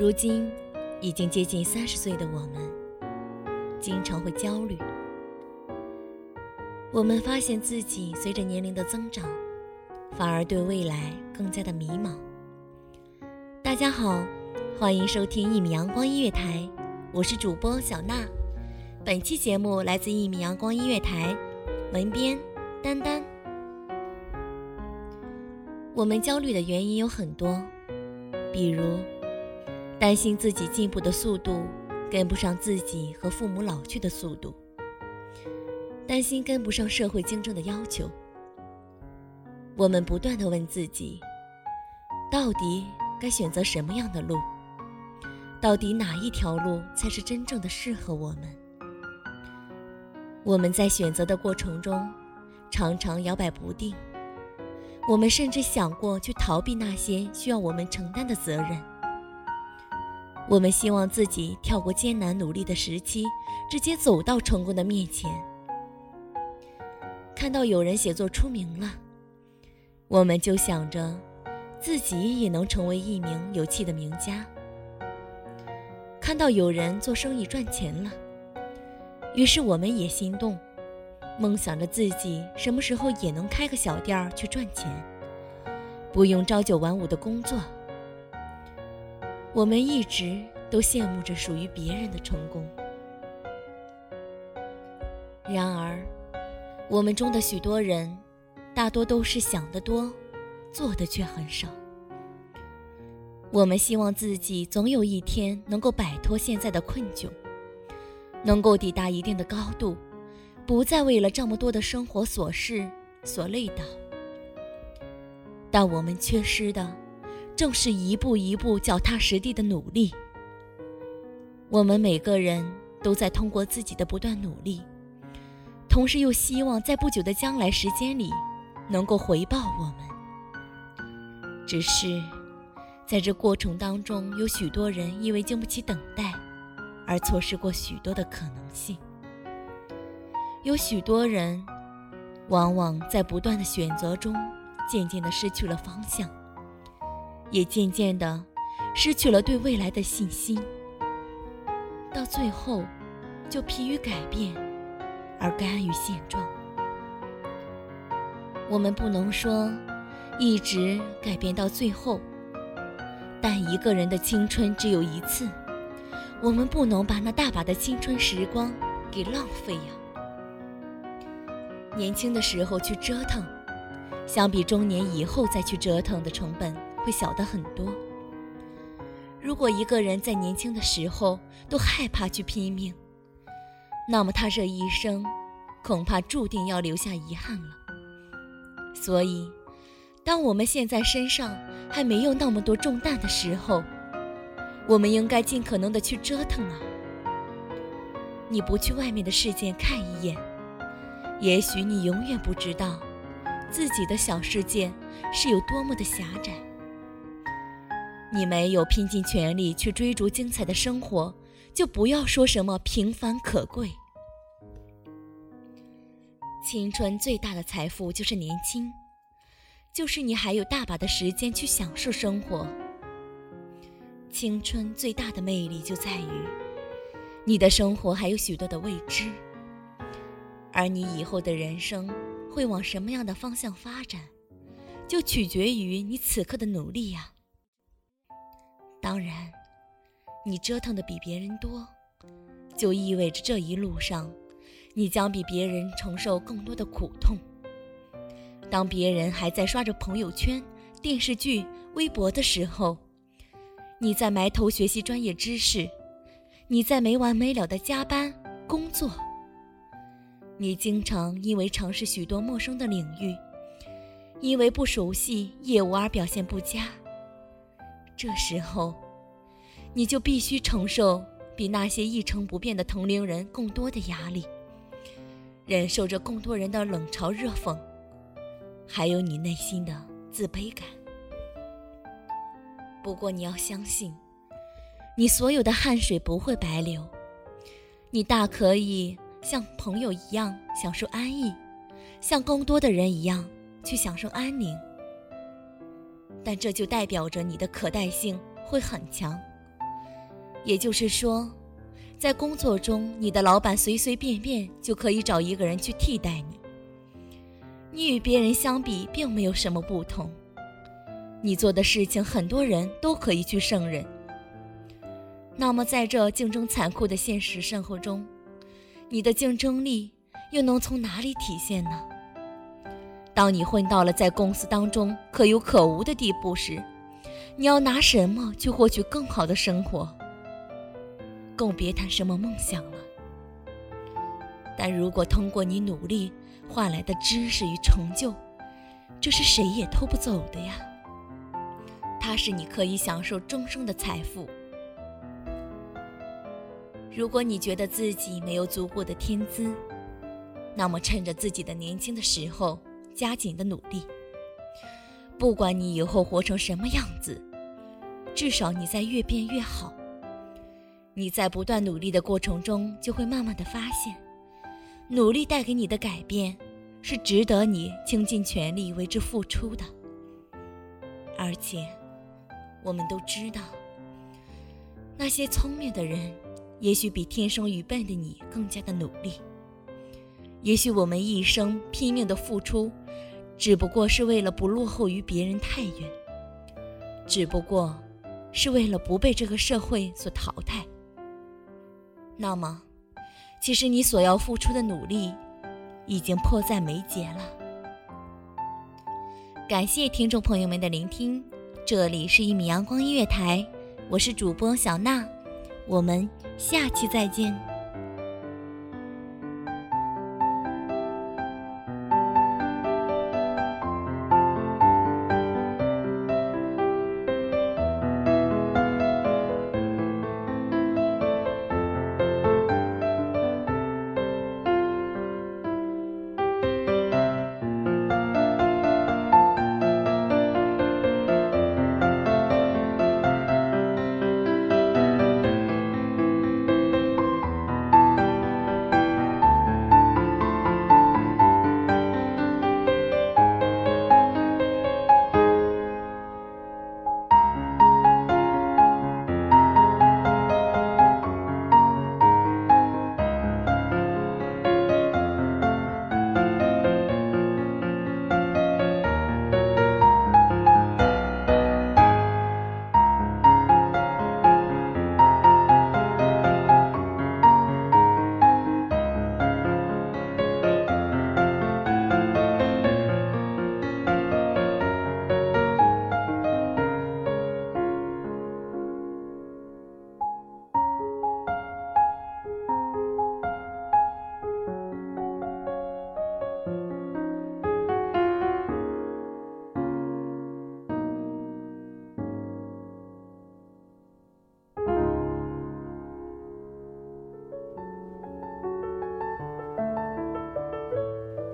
如今，已经接近三十岁的我们，经常会焦虑。我们发现自己随着年龄的增长，反而对未来更加的迷茫。大家好，欢迎收听一米阳光音乐台，我是主播小娜。本期节目来自一米阳光音乐台，文编丹丹。我们焦虑的原因有很多，比如。担心自己进步的速度跟不上自己和父母老去的速度，担心跟不上社会竞争的要求。我们不断的问自己：到底该选择什么样的路？到底哪一条路才是真正的适合我们？我们在选择的过程中，常常摇摆不定。我们甚至想过去逃避那些需要我们承担的责任。我们希望自己跳过艰难努力的时期，直接走到成功的面前。看到有人写作出名了，我们就想着自己也能成为一名有气的名家。看到有人做生意赚钱了，于是我们也心动，梦想着自己什么时候也能开个小店去赚钱，不用朝九晚五的工作。我们一直都羡慕着属于别人的成功，然而，我们中的许多人，大多都是想得多，做的却很少。我们希望自己总有一天能够摆脱现在的困窘，能够抵达一定的高度，不再为了这么多的生活琐事所累倒。但我们缺失的。正是一步一步脚踏实地的努力。我们每个人都在通过自己的不断努力，同时又希望在不久的将来时间里，能够回报我们。只是，在这过程当中，有许多人因为经不起等待，而错失过许多的可能性。有许多人，往往在不断的选择中，渐渐的失去了方向。也渐渐的失去了对未来的信心，到最后就疲于改变，而甘于现状。我们不能说一直改变到最后，但一个人的青春只有一次，我们不能把那大把的青春时光给浪费呀。年轻的时候去折腾，相比中年以后再去折腾的成本。会小的很多。如果一个人在年轻的时候都害怕去拼命，那么他这一生恐怕注定要留下遗憾了。所以，当我们现在身上还没有那么多重担的时候，我们应该尽可能的去折腾啊！你不去外面的世界看一眼，也许你永远不知道自己的小世界是有多么的狭窄。你没有拼尽全力去追逐精彩的生活，就不要说什么平凡可贵。青春最大的财富就是年轻，就是你还有大把的时间去享受生活。青春最大的魅力就在于，你的生活还有许多的未知，而你以后的人生会往什么样的方向发展，就取决于你此刻的努力呀。当然，你折腾的比别人多，就意味着这一路上，你将比别人承受更多的苦痛。当别人还在刷着朋友圈、电视剧、微博的时候，你在埋头学习专业知识，你在没完没了的加班工作，你经常因为尝试许多陌生的领域，因为不熟悉业务而表现不佳。这时候，你就必须承受比那些一成不变的同龄人更多的压力，忍受着更多人的冷嘲热讽，还有你内心的自卑感。不过你要相信，你所有的汗水不会白流，你大可以像朋友一样享受安逸，像更多的人一样去享受安宁。但这就代表着你的可代性会很强，也就是说，在工作中，你的老板随随便便就可以找一个人去替代你，你与别人相比并没有什么不同。你做的事情，很多人都可以去胜任。那么，在这竞争残酷的现实生活中，你的竞争力又能从哪里体现呢？当你混到了在公司当中可有可无的地步时，你要拿什么去获取更好的生活？更别谈什么梦想了。但如果通过你努力换来的知识与成就，这是谁也偷不走的呀。它是你可以享受终生的财富。如果你觉得自己没有足够的天资，那么趁着自己的年轻的时候，加紧的努力。不管你以后活成什么样子，至少你在越变越好。你在不断努力的过程中，就会慢慢的发现，努力带给你的改变，是值得你倾尽全力为之付出的，而且。我们都知道，那些聪明的人，也许比天生愚笨的你更加的努力。也许我们一生拼命的付出，只不过是为了不落后于别人太远，只不过是为了不被这个社会所淘汰。那么，其实你所要付出的努力，已经迫在眉睫了。感谢听众朋友们的聆听。这里是一米阳光音乐台，我是主播小娜，我们下期再见。